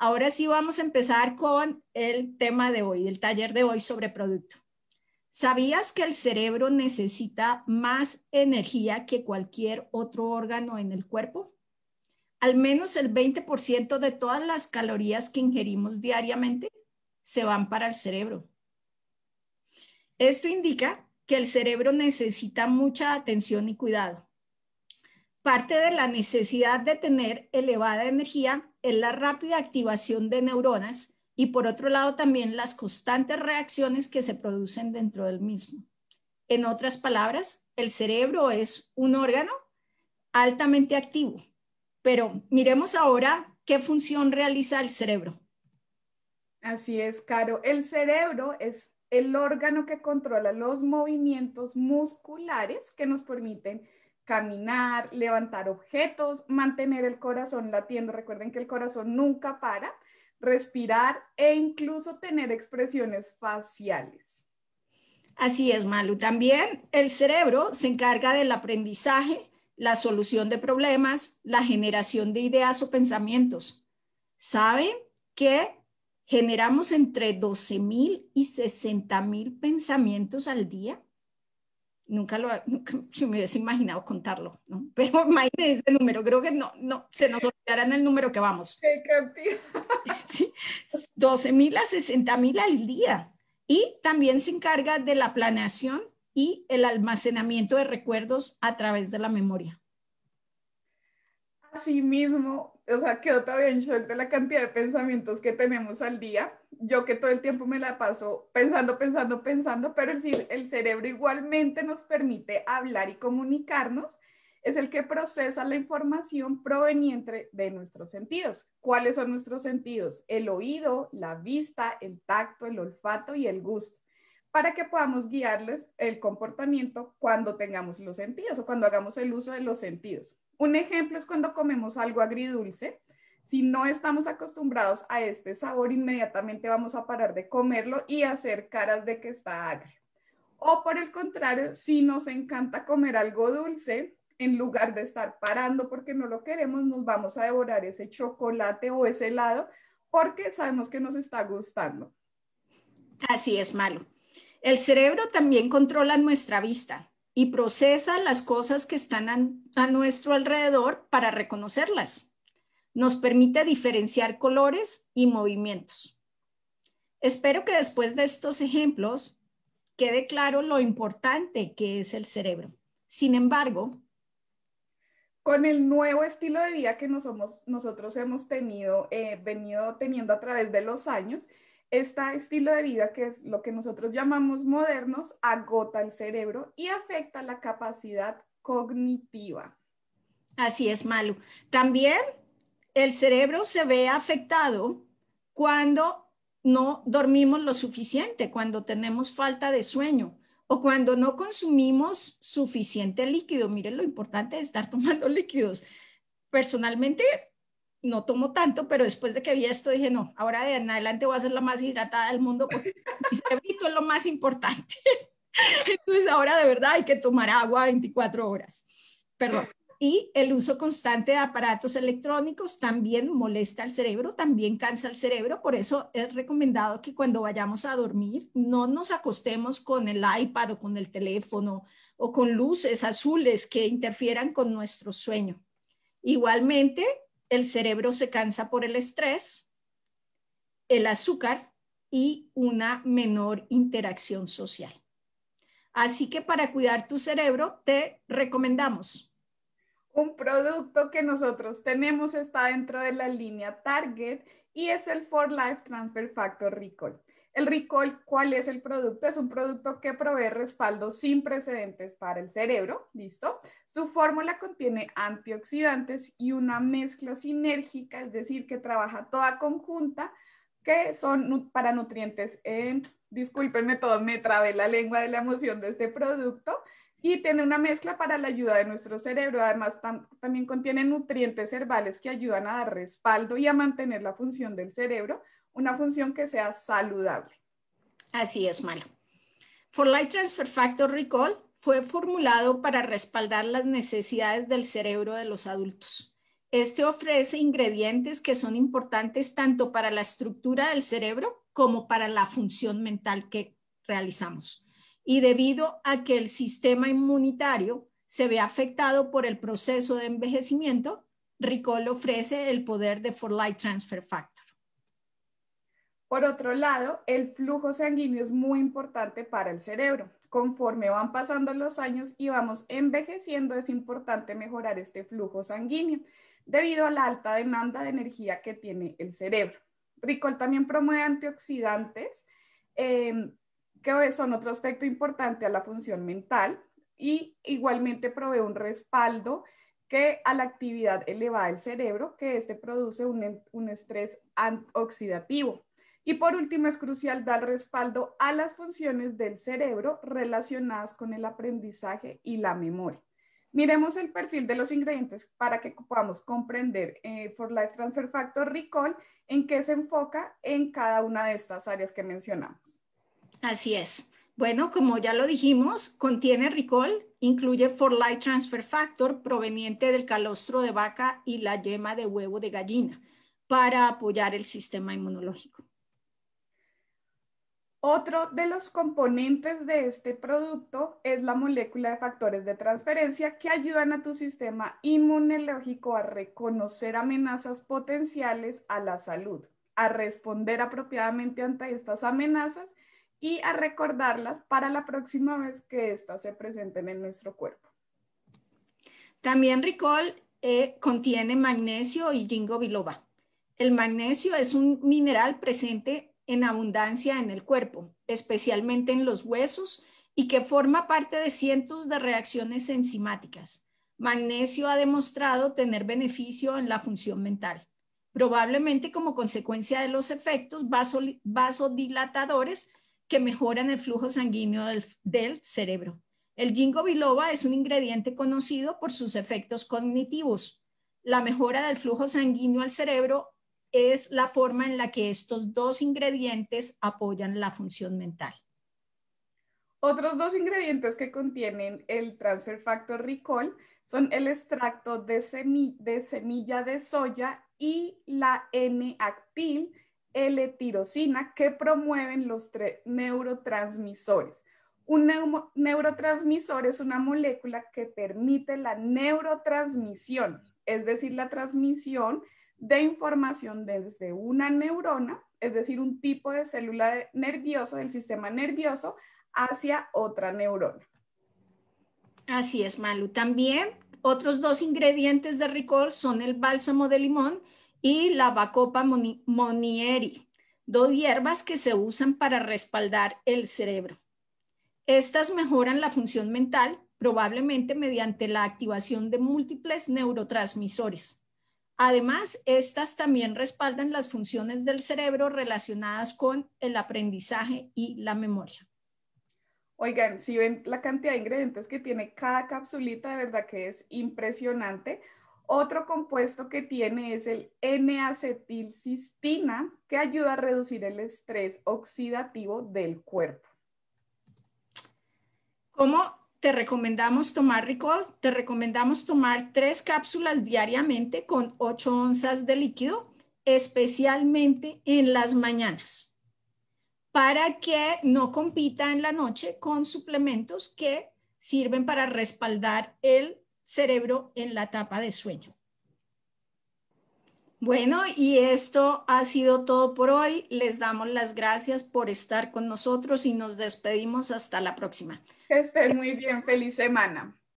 Ahora sí vamos a empezar con el tema de hoy, el taller de hoy sobre producto. ¿Sabías que el cerebro necesita más energía que cualquier otro órgano en el cuerpo? Al menos el 20% de todas las calorías que ingerimos diariamente se van para el cerebro. Esto indica que el cerebro necesita mucha atención y cuidado. Parte de la necesidad de tener elevada energía es la rápida activación de neuronas y por otro lado también las constantes reacciones que se producen dentro del mismo. En otras palabras, el cerebro es un órgano altamente activo, pero miremos ahora qué función realiza el cerebro. Así es, Caro. El cerebro es el órgano que controla los movimientos musculares que nos permiten caminar, levantar objetos, mantener el corazón latiendo. Recuerden que el corazón nunca para, respirar e incluso tener expresiones faciales. Así es, Malu. También el cerebro se encarga del aprendizaje, la solución de problemas, la generación de ideas o pensamientos. ¿Saben que generamos entre 12 mil y 60 mil pensamientos al día? Nunca lo nunca se me hubiese imaginado contarlo, ¿no? Pero imagínese ese número, creo que no, no, se nos olvidará en el número que vamos. ¡Qué cantidad! Sí, 12 mil a 60 mil al día. Y también se encarga de la planeación y el almacenamiento de recuerdos a través de la memoria. Asimismo, o sea, quedo todavía en shock de la cantidad de pensamientos que tenemos al día. Yo que todo el tiempo me la paso pensando, pensando, pensando, pero el, el cerebro igualmente nos permite hablar y comunicarnos. Es el que procesa la información proveniente de nuestros sentidos. ¿Cuáles son nuestros sentidos? El oído, la vista, el tacto, el olfato y el gusto para que podamos guiarles el comportamiento cuando tengamos los sentidos o cuando hagamos el uso de los sentidos. Un ejemplo es cuando comemos algo agridulce. Si no estamos acostumbrados a este sabor, inmediatamente vamos a parar de comerlo y hacer caras de que está agrio. O por el contrario, si nos encanta comer algo dulce, en lugar de estar parando porque no lo queremos, nos vamos a devorar ese chocolate o ese helado porque sabemos que nos está gustando. Así es malo. El cerebro también controla nuestra vista y procesa las cosas que están a, nuestro alrededor para reconocerlas. Nos permite diferenciar colores y movimientos. Espero que después de estos ejemplos quede claro lo importante que es el cerebro. Sin embargo, con el nuevo estilo de vida que nosotros hemos tenido, eh, venido teniendo a través de los años, este estilo de vida, que es lo que nosotros llamamos modernos, agota el cerebro y afecta la capacidad cognitiva. Así es, Malu. También el cerebro se ve afectado cuando no dormimos lo suficiente, cuando tenemos falta de sueño o cuando no consumimos suficiente líquido. Miren lo importante de estar tomando líquidos. Personalmente, no tomo tanto, pero después de que vi esto dije, no, ahora de en adelante voy a ser la más hidratada del mundo porque mi cerebrito es lo más importante. Entonces ahora de verdad hay que tomar agua 24 horas. Perdón. Y el uso constante de aparatos electrónicos también molesta al cerebro, también cansa el cerebro. Por eso es recomendado que cuando vayamos a dormir no nos acostemos con el iPad o con el teléfono o con luces azules que interfieran con nuestro sueño. Igualmente, el cerebro se cansa por el estrés, el azúcar y una menor interacción social. Así que para cuidar tu cerebro te recomendamos. Un producto que nosotros tenemos está dentro de la línea Target y es el For Life Transfer Factor Recall. El recall, ¿cuál es el producto? Es un producto que provee respaldo sin precedentes para el cerebro, ¿listo? Su fórmula contiene antioxidantes y una mezcla sinérgica, es decir, que trabaja toda conjunta, que son para nutrientes, eh, discúlpenme todos, me trabé la lengua de la emoción de este producto, y tiene una mezcla para la ayuda de nuestro cerebro. Además, también contiene nutrientes herbales que ayudan a dar respaldo y a mantener la función del cerebro, una función que sea saludable. Así es, Malo. For Light Transfer Factor Recall fue formulado para respaldar las necesidades del cerebro de los adultos Este ofrece ingredientes que son importantes tanto para la estructura del cerebro como para la función mental que realizamos. Y debido a que el sistema inmunitario se ve afectado por el proceso de envejecimiento, Ricol ofrece el poder de For Light Transfer Factor. Por otro lado, el flujo sanguíneo es muy importante para el cerebro. Conforme van pasando los años y vamos envejeciendo, es importante mejorar este flujo sanguíneo debido a la alta demanda de energía que tiene el cerebro. Ricol también promueve antioxidantes, em, que son otro aspecto importante a la función mental y igualmente provee un respaldo que a la actividad elevada del cerebro, que este produce un, un estrés oxidativo. Y por último, es crucial dar respaldo a las funciones del cerebro relacionadas con el aprendizaje y la memoria. Miremos el perfil de los ingredientes para que podamos comprender eh, For Life Transfer Factor Recall en qué se enfoca en cada una de estas áreas que mencionamos. Así es. Bueno, como ya lo dijimos, contiene Recall, incluye For Life Transfer Factor proveniente del calostro de vaca y la yema de huevo de gallina para apoyar el sistema inmunológico. Otro de los componentes de este producto es la molécula de factores de transferencia que ayudan a tu sistema inmunológico a reconocer amenazas potenciales a la salud, a responder apropiadamente ante estas amenazas y a recordarlas para la próxima vez que éstas se presenten en nuestro cuerpo. También Ricol eh, contiene magnesio y ginkgo biloba. El magnesio es un mineral presente en abundancia en el cuerpo, especialmente en los huesos, y que forma parte de cientos de reacciones enzimáticas. Magnesio ha demostrado tener beneficio en la función mental, probablemente como consecuencia de los efectos vasodilatadores que mejoran el flujo sanguíneo del, cerebro. El ginkgo biloba es un ingrediente conocido por sus efectos cognitivos. La mejora del flujo sanguíneo al cerebro es la forma en la que estos dos ingredientes apoyan la función mental. Otros dos ingredientes que contienen el transfer factor recall son el extracto de, semilla de soya y la N-actil L-tirosina que promueven los neurotransmisores. Un neurotransmisor es una molécula que permite la neurotransmisión, es decir, la transmisión de información desde una neurona, es decir, un tipo de célula nervioso del sistema nervioso, hacia otra neurona. Así es, Malu. También otros dos ingredientes de Ricol son el bálsamo de limón y la Bacopa monieri, dos hierbas que se usan para respaldar el cerebro. Estas mejoran la función mental, probablemente mediante la activación de múltiples neurotransmisores. Además, estas también respaldan las funciones del cerebro relacionadas con el aprendizaje y la memoria. Oigan, si ven la cantidad de ingredientes que tiene cada capsulita, de verdad que es impresionante. Otro compuesto que tiene es el N-acetilcistina, que ayuda a reducir el estrés oxidativo del cuerpo. ¿Cómo te recomendamos tomar Ricol, te recomendamos tomar tres cápsulas diariamente con 8 onzas de líquido, especialmente en las mañanas, para que no compita en la noche con suplementos que sirven para respaldar el cerebro en la etapa de sueño. Bueno, y esto ha sido todo por hoy. Les damos las gracias por estar con nosotros y nos despedimos hasta la próxima. Que estén muy bien. Feliz semana.